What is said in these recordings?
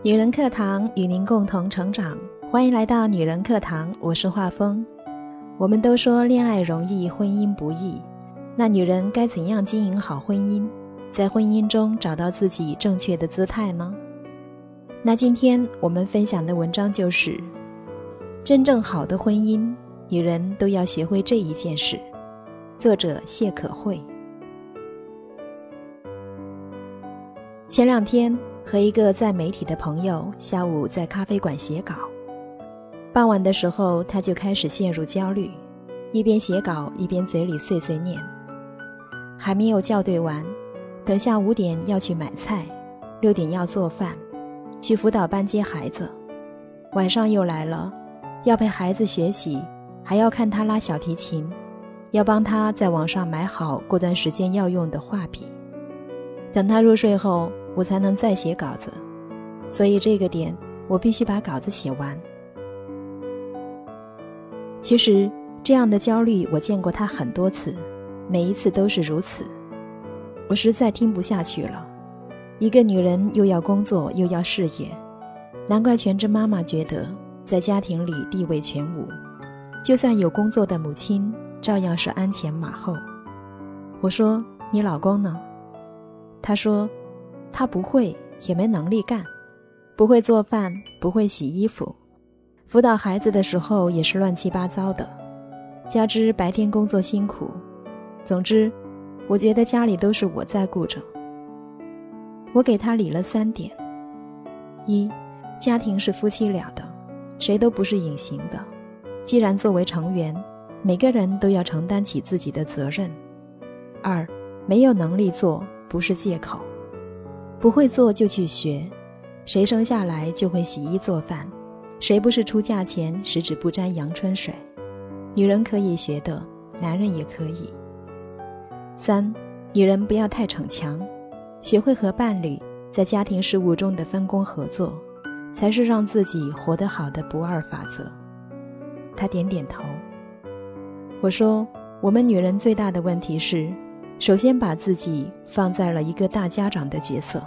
女人课堂与您共同成长，欢迎来到女人课堂，我是画风。我们都说恋爱容易，婚姻不易，那女人该怎样经营好婚姻，在婚姻中找到自己正确的姿态呢？那今天我们分享的文章就是：真正好的婚姻，女人都要学会这一件事。作者谢可慧。前两天和一个在媒体的朋友下午在咖啡馆写稿，傍晚的时候他就开始陷入焦虑，一边写稿一边嘴里碎碎念。还没有校对完，等下五点要去买菜，六点要做饭，去辅导班接孩子，晚上又来了，要陪孩子学习，还要看他拉小提琴，要帮他在网上买好过段时间要用的画笔。等他入睡后，我才能再写稿子，所以这个点我必须把稿子写完。其实这样的焦虑我见过他很多次，每一次都是如此。我实在听不下去了。一个女人又要工作又要事业，难怪全职妈妈觉得在家庭里地位全无，就算有工作的母亲，照样是鞍前马后。我说：“你老公呢？”他说：“他不会，也没能力干，不会做饭，不会洗衣服，辅导孩子的时候也是乱七八糟的，加之白天工作辛苦，总之，我觉得家里都是我在顾着。我给他理了三点：一，家庭是夫妻俩的，谁都不是隐形的，既然作为成员，每个人都要承担起自己的责任；二，没有能力做。”不是借口，不会做就去学。谁生下来就会洗衣做饭？谁不是出嫁前十指不沾阳春水？女人可以学的，男人也可以。三，女人不要太逞强，学会和伴侣在家庭事务中的分工合作，才是让自己活得好的不二法则。他点点头。我说，我们女人最大的问题是。首先把自己放在了一个大家长的角色。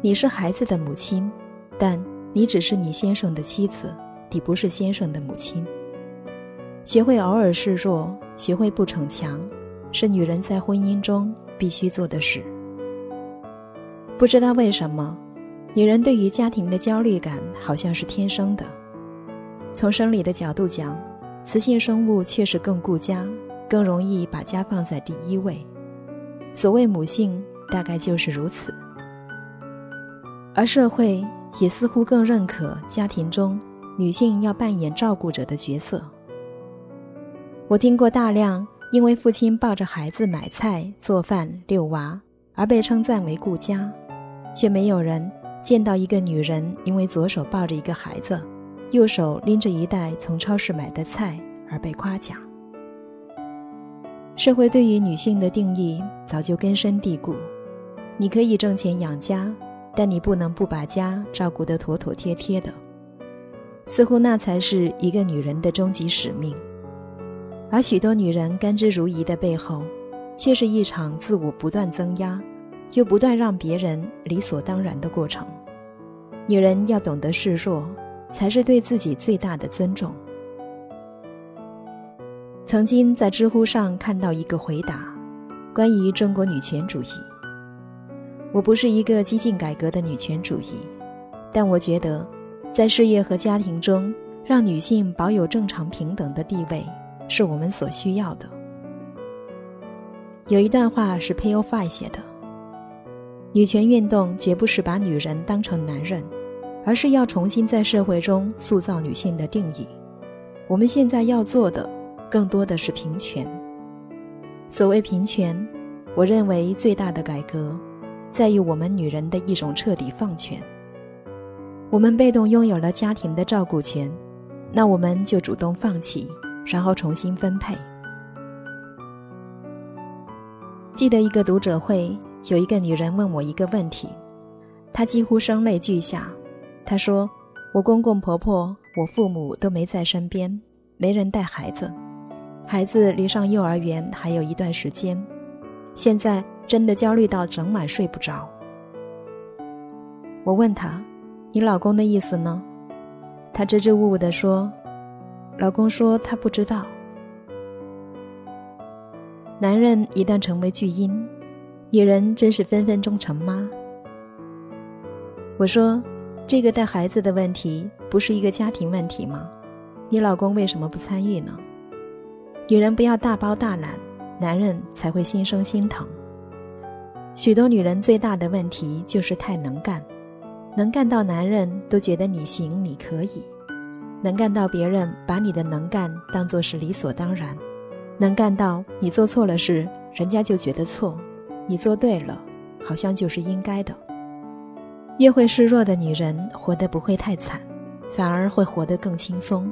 你是孩子的母亲，但你只是你先生的妻子，你不是先生的母亲。学会偶尔示弱，学会不逞强，是女人在婚姻中必须做的事。不知道为什么，女人对于家庭的焦虑感好像是天生的。从生理的角度讲，雌性生物确实更顾家。更容易把家放在第一位，所谓母性大概就是如此。而社会也似乎更认可家庭中女性要扮演照顾者的角色。我听过大量因为父亲抱着孩子买菜、做饭、遛娃而被称赞为顾家，却没有人见到一个女人因为左手抱着一个孩子，右手拎着一袋从超市买的菜而被夸奖。社会对于女性的定义早就根深蒂固，你可以挣钱养家，但你不能不把家照顾得妥妥帖帖的。似乎那才是一个女人的终极使命。而许多女人甘之如饴的背后，却是一场自我不断增压，又不断让别人理所当然的过程。女人要懂得示弱，才是对自己最大的尊重。曾经在知乎上看到一个回答，关于中国女权主义。我不是一个激进改革的女权主义，但我觉得，在事业和家庭中，让女性保有正常平等的地位，是我们所需要的。有一段话是 p a o Fi 写的：“女权运动绝不是把女人当成男人，而是要重新在社会中塑造女性的定义。我们现在要做的。”更多的是平权。所谓平权，我认为最大的改革，在于我们女人的一种彻底放权。我们被动拥有了家庭的照顾权，那我们就主动放弃，然后重新分配。记得一个读者会，有一个女人问我一个问题，她几乎声泪俱下。她说：“我公公婆婆、我父母都没在身边，没人带孩子。”孩子离上幼儿园还有一段时间，现在真的焦虑到整晚睡不着。我问他：“你老公的意思呢？”他支支吾吾地说：“老公说他不知道。”男人一旦成为巨婴，女人真是分分钟成妈。我说：“这个带孩子的问题不是一个家庭问题吗？你老公为什么不参与呢？”女人不要大包大揽，男人才会心生心疼。许多女人最大的问题就是太能干。能干到男人都觉得你行你可以，能干到别人把你的能干当作是理所当然，能干到你做错了事，人家就觉得错，你做对了，好像就是应该的。越会示弱的女人，活得不会太惨，反而会活得更轻松。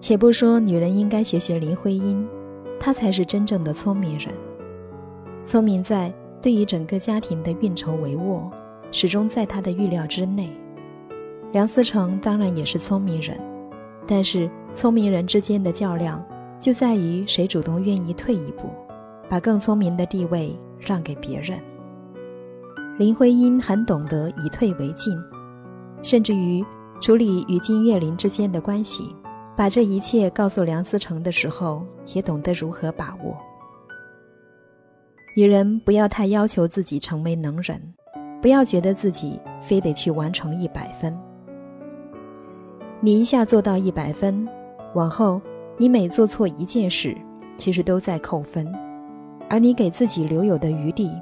且不说女人应该学学林徽因，她才是真正的聪明人，聪明在。对于整个家庭的运筹帷幄，始终在她的预料之内。梁思成当然也是聪明人，但是聪明人之间的较量就在于谁主动愿意退一步，把更聪明的地位让给别人。林徽因很懂得以退为进，甚至于处理与金岳霖之间的关系，把这一切告诉梁思成的时候，也懂得如何把握。女人不要太要求自己成为能人，不要觉得自己非得去完成一百分。你一下做到一百分，往后你每做错一件事，其实都在扣分，而你给自己留有的余地，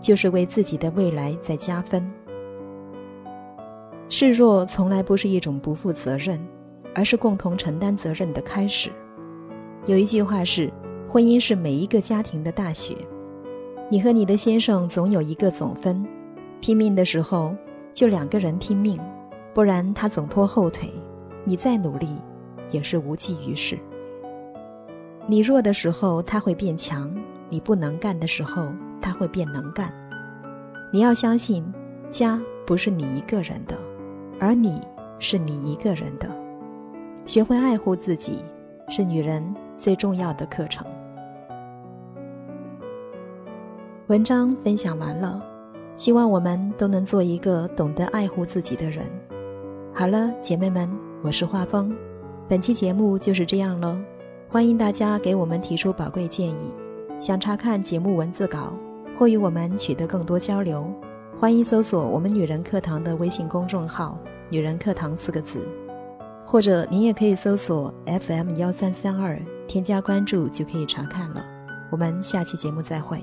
就是为自己的未来在加分。示弱从来不是一种不负责任，而是共同承担责任的开始。有一句话是：婚姻是每一个家庭的大学。你和你的先生总有一个总分，拼命的时候就两个人拼命，不然他总拖后腿，你再努力也是无济于事。你弱的时候他会变强，你不能干的时候他会变能干。你要相信，家不是你一个人的，而你是你一个人的。学会爱护自己，是女人最重要的课程。文章分享完了，希望我们都能做一个懂得爱护自己的人。好了，姐妹们，我是画风，本期节目就是这样喽。欢迎大家给我们提出宝贵建议，想查看节目文字稿或与我们取得更多交流，欢迎搜索我们女人课堂的微信公众号“女人课堂”四个字，或者您也可以搜索 FM 幺三三二，添加关注就可以查看了。我们下期节目再会。